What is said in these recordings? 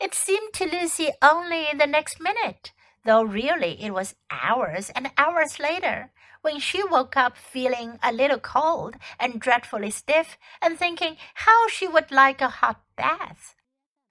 It seemed to Lucy only the next minute, though really it was hours and hours later, when she woke up feeling a little cold and dreadfully stiff and thinking how she would like a hot bath.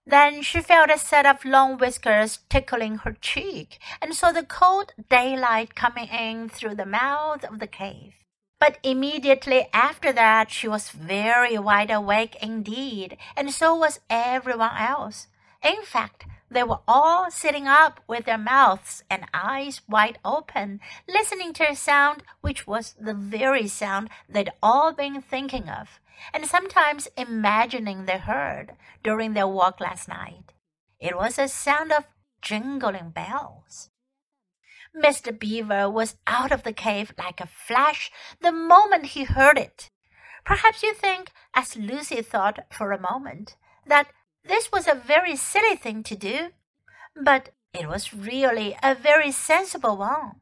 Then she felt a set of long whiskers tickling her cheek and saw the cold daylight coming in through the mouth of the cave. But immediately after that, she was very wide awake indeed, and so was everyone else. In fact, they were all sitting up with their mouths and eyes wide open, listening to a sound which was the very sound they'd all been thinking of, and sometimes imagining they heard during their walk last night. It was a sound of jingling bells. Mr. Beaver was out of the cave like a flash the moment he heard it. Perhaps you think, as Lucy thought for a moment, that this was a very silly thing to do, but it was really a very sensible one.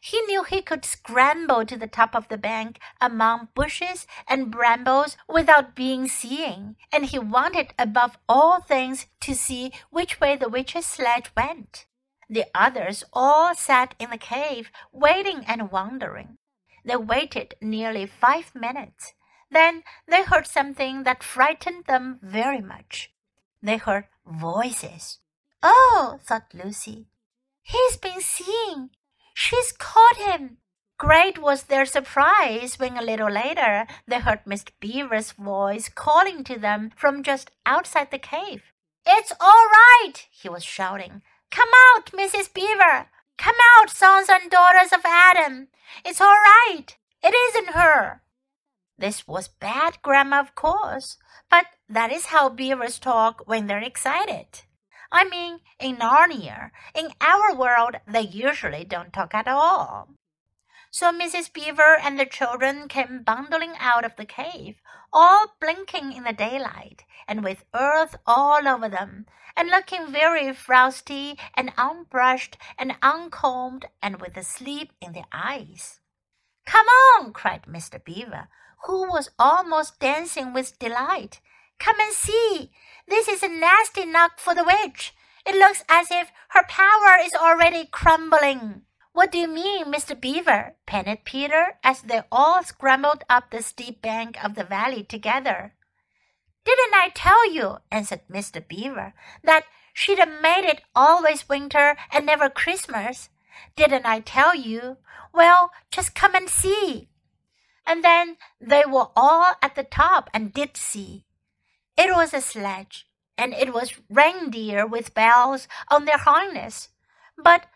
He knew he could scramble to the top of the bank among bushes and brambles without being seen, and he wanted above all things to see which way the witch's sledge went. The others all sat in the cave, waiting and wondering. They waited nearly five minutes. Then they heard something that frightened them very much. They heard voices. Oh, thought Lucy, he's been seen. She's caught him. Great was their surprise when a little later they heard Mr. Beaver's voice calling to them from just outside the cave. It's all right, he was shouting. Come out, Mrs. Beaver! Come out, sons and daughters of Adam! It's all right. It isn't her. This was bad grammar, of course, but that is how beavers talk when they're excited. I mean, in Narnia, in our world, they usually don't talk at all. So Mrs. Beaver and the children came bundling out of the cave, all blinking in the daylight, and with earth all over them, and looking very frosty and unbrushed and uncombed, and with the sleep in their eyes. Come on, cried Mr. Beaver, who was almost dancing with delight. Come and see. This is a nasty knock for the witch. It looks as if her power is already crumbling. What do you mean, Mr. Beaver? panted Peter as they all scrambled up the steep bank of the valley together. Didn't I tell you, answered Mr. Beaver, that she'd have made it always winter and never Christmas? Didn't I tell you? Well, just come and see. And then they were all at the top and did see. It was a sledge, and it was reindeer with bells on their harness. But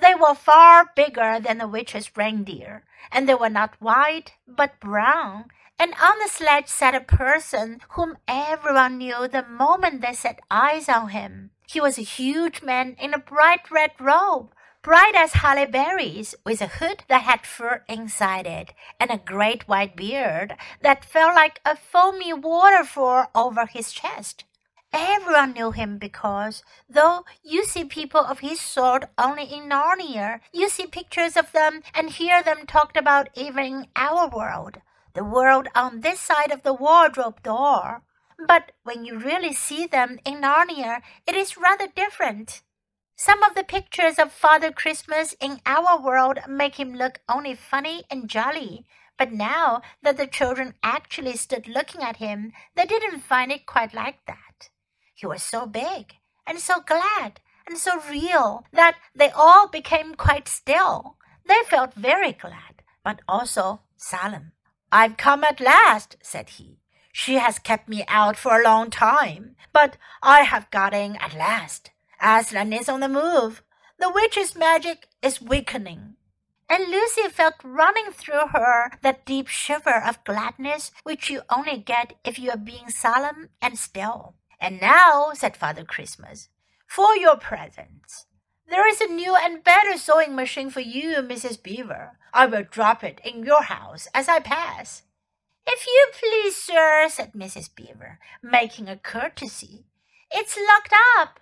they were far bigger than the witch's reindeer, and they were not white, but brown. And on the sledge sat a person whom everyone knew the moment they set eyes on him. He was a huge man in a bright red robe, bright as holly berries, with a hood that had fur inside it, and a great white beard that fell like a foamy waterfall over his chest. Everyone knew him because, though you see people of his sort only in Narnia, you see pictures of them and hear them talked about even in our world, the world on this side of the wardrobe door. But when you really see them in Narnia, it is rather different. Some of the pictures of Father Christmas in our world make him look only funny and jolly. But now that the children actually stood looking at him, they didn't find it quite like that. He was so big and so glad and so real that they all became quite still. They felt very glad, but also solemn. I've come at last, said he. She has kept me out for a long time, but I have got in at last. Aslan is on the move. The witch's magic is weakening. And Lucy felt running through her that deep shiver of gladness which you only get if you are being solemn and still. And now, said Father Christmas, for your presents. There is a new and better sewing machine for you, Mrs. Beaver. I will drop it in your house as I pass. If you please, sir, said Mrs. Beaver, making a courtesy. It's locked up.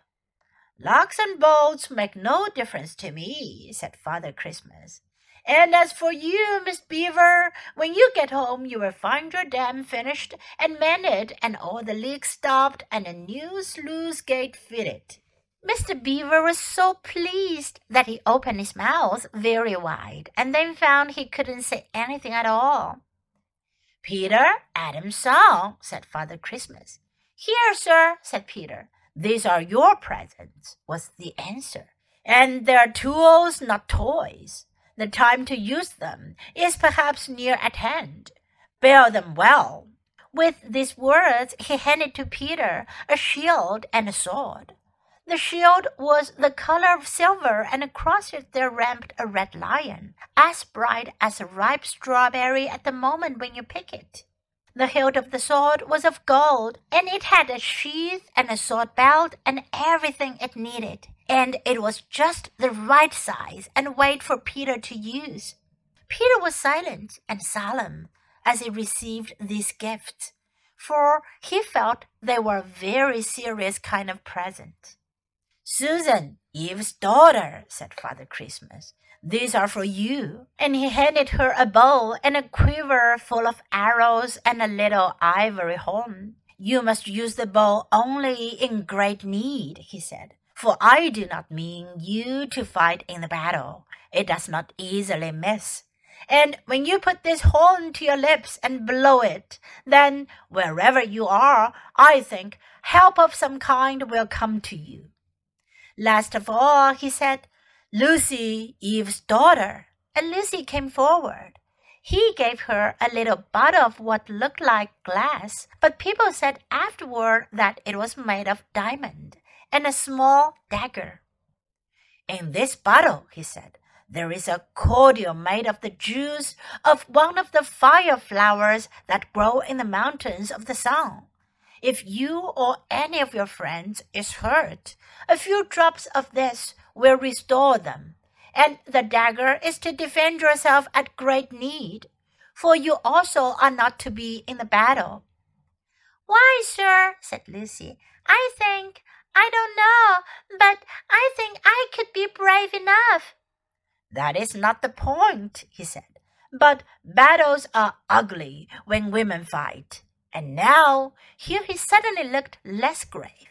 Locks and bolts make no difference to me, said Father Christmas. And as for you, Miss Beaver, when you get home, you will find your dam finished and mended, and all the leaks stopped, and a new sluice gate fitted. Mr. Beaver was so pleased that he opened his mouth very wide and then found he couldn't say anything at all. Peter, Adam's son, said Father Christmas. Here, sir, said Peter. These are your presents, was the answer. And they're tools, not toys. The time to use them is perhaps near at hand. Bear them well. With these words, he handed to Peter a shield and a sword. The shield was the color of silver, and across it there ramped a red lion, as bright as a ripe strawberry at the moment when you pick it. The hilt of the sword was of gold, and it had a sheath and a sword belt and everything it needed, and it was just the right size and weight for Peter to use. Peter was silent and solemn as he received these gifts, for he felt they were a very serious kind of present. Susan, Eve's daughter, said Father Christmas. These are for you. And he handed her a bow and a quiver full of arrows and a little ivory horn. You must use the bow only in great need, he said, for I do not mean you to fight in the battle. It does not easily miss. And when you put this horn to your lips and blow it, then wherever you are, I think help of some kind will come to you. Last of all, he said, Lucy, Eve's daughter. And Lucy came forward. He gave her a little bottle of what looked like glass, but people said afterward that it was made of diamond, and a small dagger. In this bottle, he said, there is a cordial made of the juice of one of the fire flowers that grow in the mountains of the sun. If you or any of your friends is hurt, a few drops of this will restore them. And the dagger is to defend yourself at great need, for you also are not to be in the battle. Why, sir, said Lucy, I think, I don't know, but I think I could be brave enough. That is not the point, he said. But battles are ugly when women fight. And now, here he suddenly looked less grave.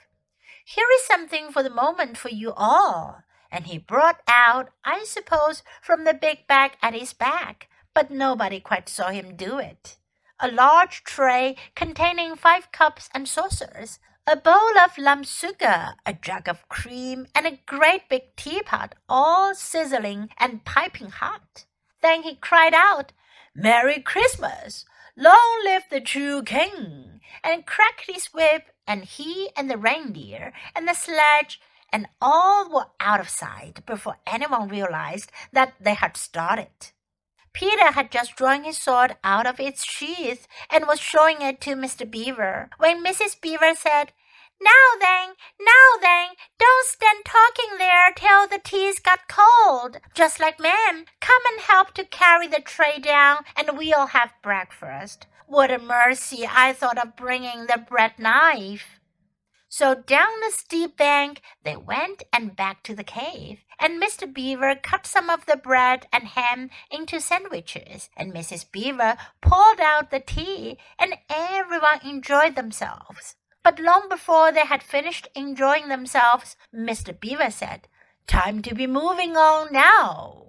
Here is something for the moment for you all. And he brought out, I suppose, from the big bag at his back, but nobody quite saw him do it. A large tray containing five cups and saucers, a bowl of lump sugar, a jug of cream, and a great big teapot, all sizzling and piping hot. Then he cried out, Merry Christmas! Long live the true king! And cracked his whip, and he and the reindeer and the sledge and all were out of sight before anyone realized that they had started. Peter had just drawn his sword out of its sheath and was showing it to Mr. Beaver when Mrs. Beaver said, now then, now then, don't stand talking there till the tea's got cold. Just like men, come and help to carry the tray down, and we'll have breakfast. What a mercy I thought of bringing the bread knife. So down the steep bank they went and back to the cave, and Mr. Beaver cut some of the bread and ham into sandwiches, and Mrs. Beaver poured out the tea, and everyone enjoyed themselves. But long before they had finished enjoying themselves, Mr. Beaver said, Time to be moving on now.